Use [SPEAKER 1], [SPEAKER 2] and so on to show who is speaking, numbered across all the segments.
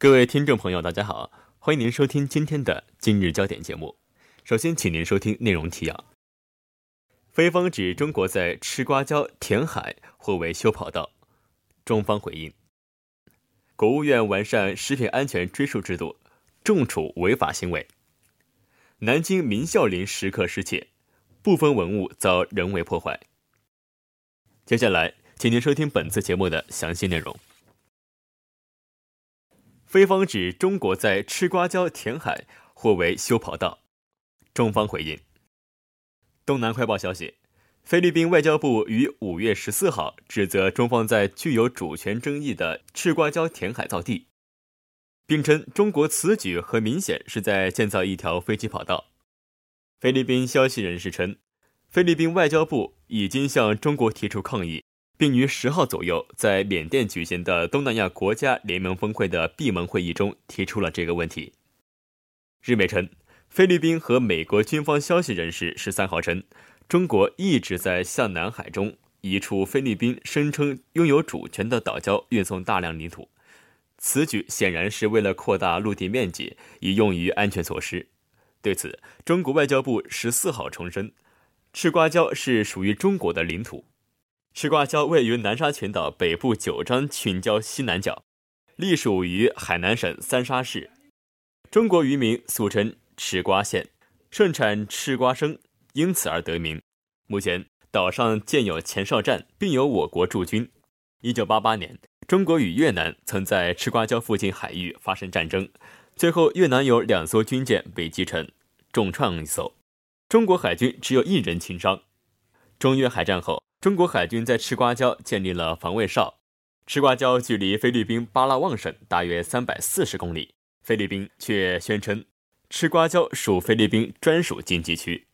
[SPEAKER 1] 各位听众朋友，大家好，欢迎您收听今天的今日焦点节目。首先，请您收听内容提要：菲方指中国在吃瓜礁填海或为修跑道，中方回应。国务院完善食品安全追溯制度，重处违法行为。南京明孝陵石刻失窃，部分文物遭人为破坏。接下来，请您收听本次节目的详细内容。菲方指中国在吃瓜礁填海或为修跑道，中方回应。东南快报消息。菲律宾外交部于五月十四号指责中方在具有主权争议的赤瓜礁填海造地，并称中国此举很明显是在建造一条飞机跑道。菲律宾消息人士称，菲律宾外交部已经向中国提出抗议，并于十号左右在缅甸举行的东南亚国家联盟峰会的闭门会议中提出了这个问题。日媒称，菲律宾和美国军方消息人士十三号称。中国一直在向南海中一处菲律宾声称拥有主权的岛礁运送大量领土，此举显然是为了扩大陆地面积，以用于安全措施。对此，中国外交部十四号重申，赤瓜礁是属于中国的领土。赤瓜礁位于南沙群岛北部九张群礁西南角，隶属于海南省三沙市。中国渔民俗称赤瓜县，盛产赤瓜生。因此而得名。目前岛上建有前哨站，并有我国驻军。一九八八年，中国与越南曾在赤瓜礁附近海域发生战争，最后越南有两艘军舰被击沉，重创一艘，中国海军只有一人轻伤。中越海战后，中国海军在赤瓜礁建立了防卫哨。赤瓜礁距离菲律宾巴拉望省大约三百四十公里，菲律宾却宣称赤瓜礁属菲律宾专属经济区。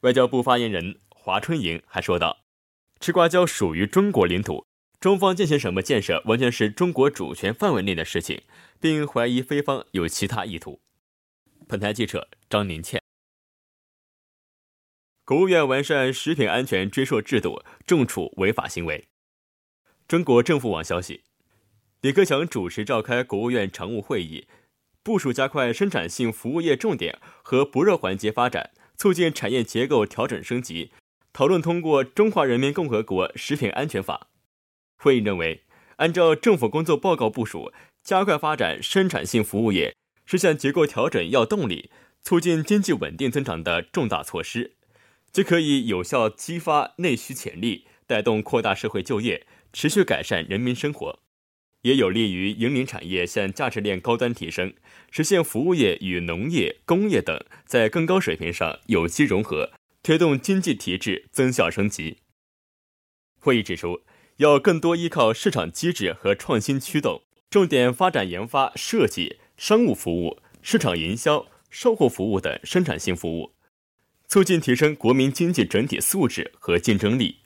[SPEAKER 1] 外交部发言人华春莹还说道：“赤瓜礁属于中国领土，中方进行什么建设完全是中国主权范围内的事情，并怀疑菲方有其他意图。”本台记者张宁倩。国务院完善食品安全追溯制度，重处违法行为。中国政府网消息，李克强主持召开国务院常务会议，部署加快生产性服务业重点和薄弱环节发展。促进产业结构调整升级，讨论通过《中华人民共和国食品安全法》。会议认为，按照政府工作报告部署，加快发展生产性服务业，实现结构调整要动力，促进经济稳定增长的重大措施，既可以有效激发内需潜力，带动扩大社会就业，持续改善人民生活。也有利于引领产业向价值链高端提升，实现服务业与农业、工业等在更高水平上有机融合，推动经济体制增效升级。会议指出，要更多依靠市场机制和创新驱动，重点发展研发、设计、商务服务、市场营销、售后服务等生产性服务，促进提升国民经济整体素质和竞争力。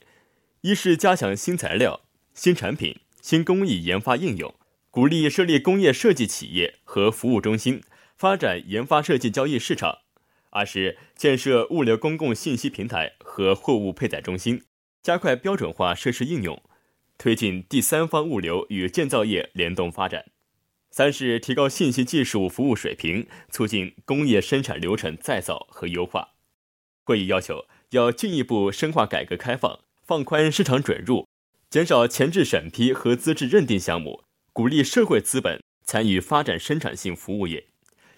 [SPEAKER 1] 一是加强新材料、新产品。新工艺研发应用，鼓励设立工业设计企业和服务中心，发展研发设计交易市场；二是建设物流公共信息平台和货物配载中心，加快标准化设施应用，推进第三方物流与建造业联动发展；三是提高信息技术服务水平，促进工业生产流程再造和优化。会议要求要进一步深化改革开放，放宽市场准入。减少前置审批和资质认定项目，鼓励社会资本参与发展生产性服务业，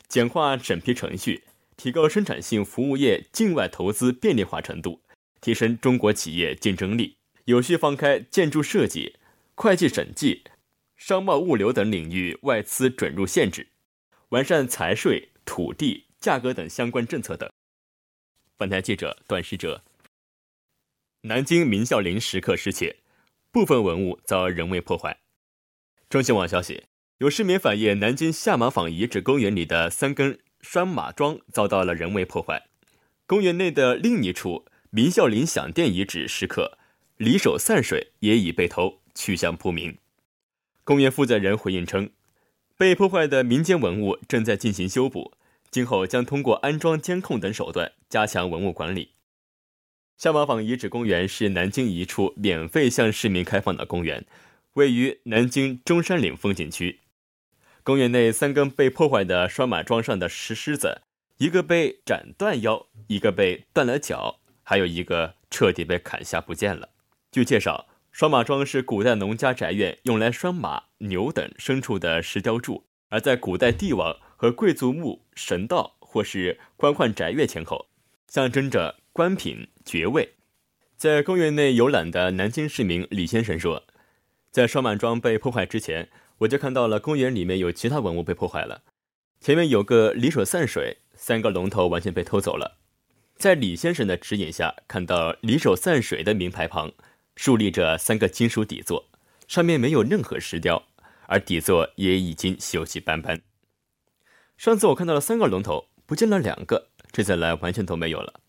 [SPEAKER 1] 简化审批程序，提高生产性服务业境外投资便利化程度，提升中国企业竞争力，有序放开建筑设计、会计审计、商贸物流等领域外资准入限制，完善财税、土地、价格等相关政策等。本台记者段世哲。南京明孝陵石刻失窃。部分文物遭人为破坏。中新网消息，有市民反映，南京下马坊遗址公园里的三根拴马桩遭到了人为破坏。公园内的另一处明孝陵享殿遗址石刻“离手散水”也已被偷，去向不明。公园负责人回应称，被破坏的民间文物正在进行修补，今后将通过安装监控等手段加强文物管理。下马坊遗址公园是南京一处免费向市民开放的公园，位于南京中山陵风景区。公园内三根被破坏的拴马桩上的石狮子，一个被斩断腰，一个被断了脚，还有一个彻底被砍下不见了。据介绍，拴马桩是古代农家宅院用来拴马、牛等牲畜的石雕柱，而在古代帝王和贵族墓、神道或是官宦宅院前后，象征着官品爵位。在公园内游览的南京市民李先生说，在双满庄被破坏之前。我就看到了公园里面有其他文物被破坏了，前面有个离手散水，三个龙头完全被偷走了。在李先生的指引下，看到离手散水的名牌旁竖立着三个金属底座，上面没有任何石雕，而底座也已经锈迹斑斑。上次我看到了三个龙头，不见了两个，这次来完全都没有了。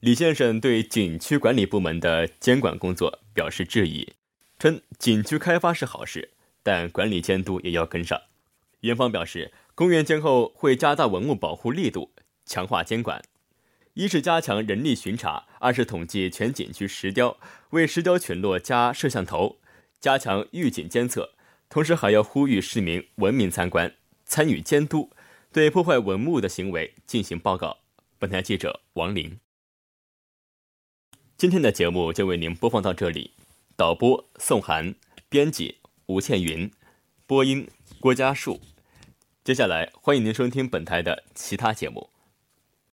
[SPEAKER 1] 李先生对景区管理部门的监管工作表示质疑，称景区开发是好事。但管理监督也要跟上。园方表示，公园建后会加大文物保护力度，强化监管。一是加强人力巡查，二是统计全景区石雕，为石雕群落加摄像头，加强预警监测。同时还要呼吁市民文明参观，参与监督，对破坏文物的行为进行报告。本台记者王林。今天的节目就为您播放到这里。导播宋涵，编辑。吴倩云，播音郭家树。接下来，欢迎您收听本台的其他节目。